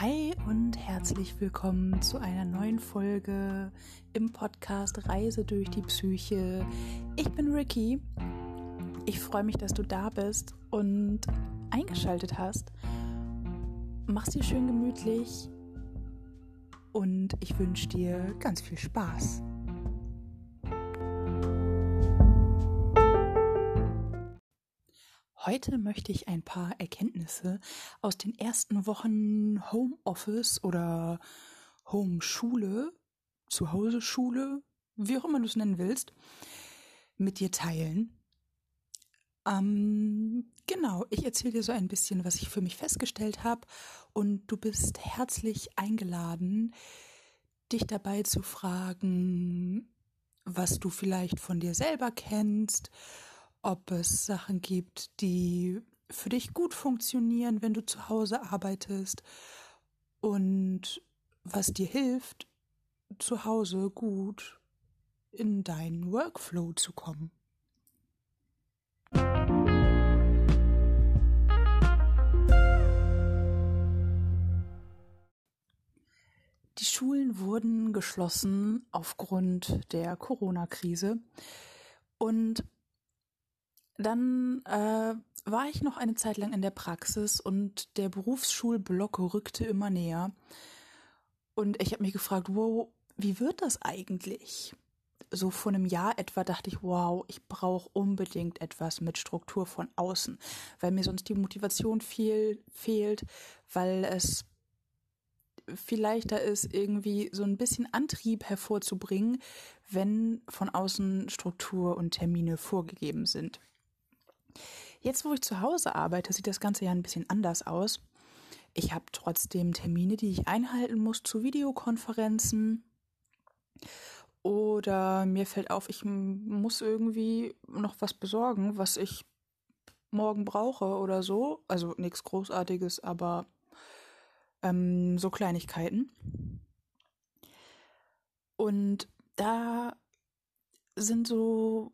Hi und herzlich willkommen zu einer neuen Folge im Podcast Reise durch die Psyche. Ich bin Ricky. Ich freue mich, dass du da bist und eingeschaltet hast. Mach's dir schön gemütlich und ich wünsche dir ganz viel Spaß. Heute möchte ich ein paar Erkenntnisse aus den ersten Wochen Homeoffice oder Homeschule, Zuhause-Schule, wie auch immer du es nennen willst, mit dir teilen. Ähm, genau, ich erzähle dir so ein bisschen, was ich für mich festgestellt habe und du bist herzlich eingeladen, dich dabei zu fragen, was du vielleicht von dir selber kennst, ob es Sachen gibt, die für dich gut funktionieren, wenn du zu Hause arbeitest und was dir hilft, zu Hause gut in deinen Workflow zu kommen. Die Schulen wurden geschlossen aufgrund der Corona-Krise und dann äh, war ich noch eine Zeit lang in der Praxis und der Berufsschulblock rückte immer näher. Und ich habe mich gefragt, wow, wie wird das eigentlich? So vor einem Jahr etwa dachte ich, wow, ich brauche unbedingt etwas mit Struktur von außen, weil mir sonst die Motivation viel fehlt, weil es viel leichter ist, irgendwie so ein bisschen Antrieb hervorzubringen, wenn von außen Struktur und Termine vorgegeben sind. Jetzt, wo ich zu Hause arbeite, sieht das Ganze ja ein bisschen anders aus. Ich habe trotzdem Termine, die ich einhalten muss zu Videokonferenzen. Oder mir fällt auf, ich muss irgendwie noch was besorgen, was ich morgen brauche oder so. Also nichts Großartiges, aber ähm, so Kleinigkeiten. Und da sind so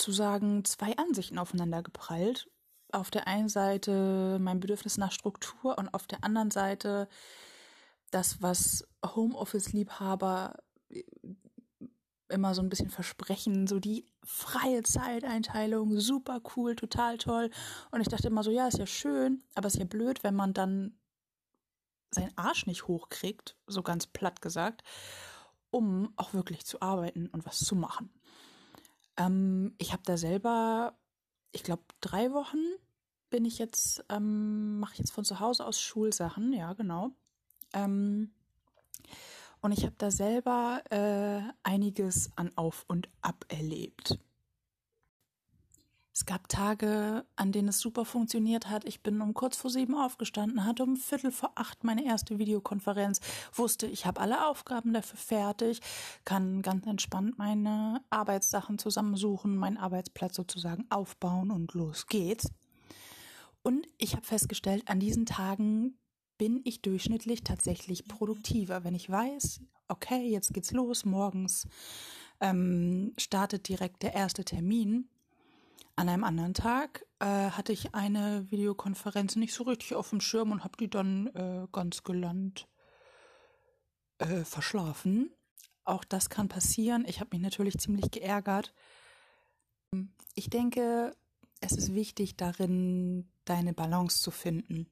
sozusagen zwei Ansichten aufeinander geprallt. Auf der einen Seite mein Bedürfnis nach Struktur und auf der anderen Seite das, was Homeoffice-Liebhaber äh, immer so ein bisschen versprechen, so die freie Zeiteinteilung, super cool, total toll. Und ich dachte immer so, ja, ist ja schön, aber ist ja blöd, wenn man dann seinen Arsch nicht hochkriegt, so ganz platt gesagt, um auch wirklich zu arbeiten und was zu machen. Ähm, ich habe da selber, ich glaube, drei Wochen bin ich jetzt, ähm, mache ich jetzt von zu Hause aus Schulsachen, ja, genau. Ähm, und ich habe da selber äh, einiges an Auf und Ab erlebt. Es gab Tage, an denen es super funktioniert hat. Ich bin um kurz vor sieben aufgestanden, hatte um Viertel vor acht meine erste Videokonferenz, wusste, ich habe alle Aufgaben dafür fertig, kann ganz entspannt meine Arbeitssachen zusammensuchen, meinen Arbeitsplatz sozusagen aufbauen und los geht's. Und ich habe festgestellt, an diesen Tagen bin ich durchschnittlich tatsächlich produktiver, wenn ich weiß, okay, jetzt geht's los, morgens ähm, startet direkt der erste Termin an einem anderen Tag äh, hatte ich eine Videokonferenz nicht so richtig auf dem Schirm und habe die dann äh, ganz gelandt äh, verschlafen. Auch das kann passieren. Ich habe mich natürlich ziemlich geärgert. Ich denke, es ist wichtig darin, deine Balance zu finden.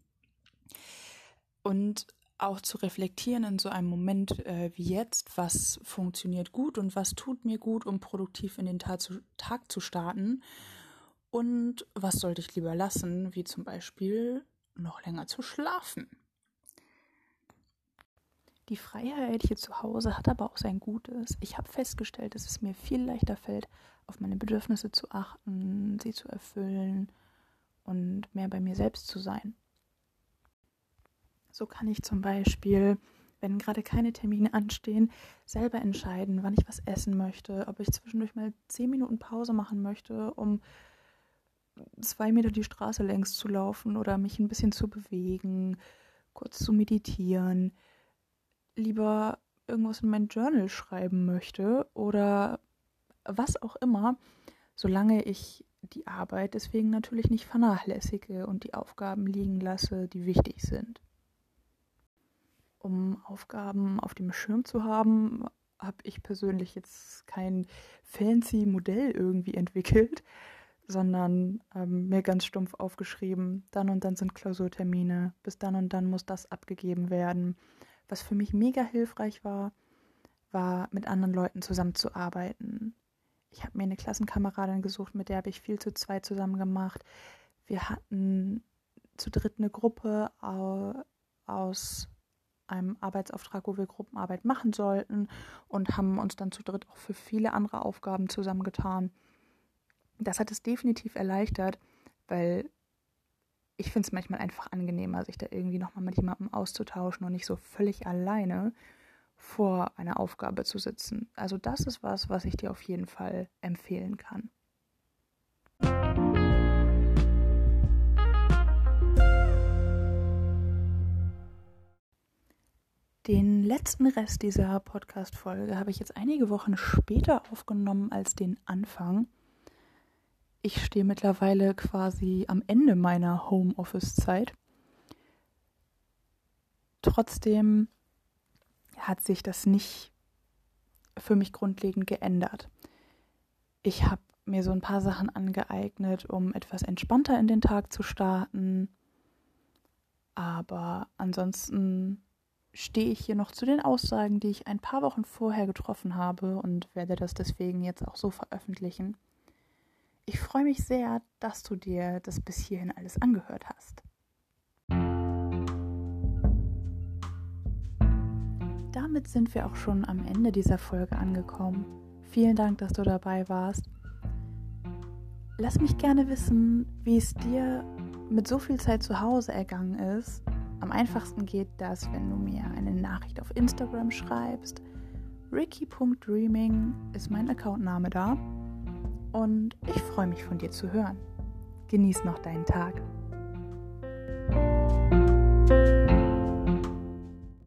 Und auch zu reflektieren in so einem Moment äh, wie jetzt, was funktioniert gut und was tut mir gut, um produktiv in den Tag zu, Tag zu starten und was sollte ich lieber lassen, wie zum Beispiel noch länger zu schlafen? Die Freiheit hier zu Hause hat aber auch sein Gutes. Ich habe festgestellt, dass es mir viel leichter fällt, auf meine Bedürfnisse zu achten, sie zu erfüllen und mehr bei mir selbst zu sein. So kann ich zum Beispiel, wenn gerade keine Termine anstehen, selber entscheiden, wann ich was essen möchte, ob ich zwischendurch mal zehn Minuten Pause machen möchte, um zwei Meter die Straße längs zu laufen oder mich ein bisschen zu bewegen, kurz zu meditieren, lieber irgendwas in mein Journal schreiben möchte oder was auch immer, solange ich die Arbeit deswegen natürlich nicht vernachlässige und die Aufgaben liegen lasse, die wichtig sind. um Aufgaben auf dem Schirm zu haben, habe ich persönlich jetzt kein fancy Modell irgendwie entwickelt, sondern ähm, mir ganz stumpf aufgeschrieben, dann und dann sind Klausurtermine, bis dann und dann muss das abgegeben werden. Was für mich mega hilfreich war, war mit anderen Leuten zusammenzuarbeiten. Ich habe mir eine Klassenkameradin gesucht, mit der habe ich viel zu zweit zusammen gemacht. Wir hatten zu dritt eine Gruppe aus einem Arbeitsauftrag, wo wir Gruppenarbeit machen sollten und haben uns dann zu dritt auch für viele andere Aufgaben zusammengetan. Das hat es definitiv erleichtert, weil ich finde es manchmal einfach angenehmer, sich da irgendwie nochmal mit jemandem auszutauschen und nicht so völlig alleine vor einer Aufgabe zu sitzen. Also das ist was, was ich dir auf jeden Fall empfehlen kann. Den letzten Rest dieser Podcast-Folge habe ich jetzt einige Wochen später aufgenommen als den Anfang. Ich stehe mittlerweile quasi am Ende meiner Homeoffice-Zeit. Trotzdem hat sich das nicht für mich grundlegend geändert. Ich habe mir so ein paar Sachen angeeignet, um etwas entspannter in den Tag zu starten. Aber ansonsten stehe ich hier noch zu den Aussagen, die ich ein paar Wochen vorher getroffen habe und werde das deswegen jetzt auch so veröffentlichen. Ich freue mich sehr, dass du dir das bis hierhin alles angehört hast. Damit sind wir auch schon am Ende dieser Folge angekommen. Vielen Dank, dass du dabei warst. Lass mich gerne wissen, wie es dir mit so viel Zeit zu Hause ergangen ist am einfachsten geht das, wenn du mir eine Nachricht auf Instagram schreibst. Ricky.dreaming ist mein Accountname da und ich freue mich von dir zu hören. Genieß noch deinen Tag.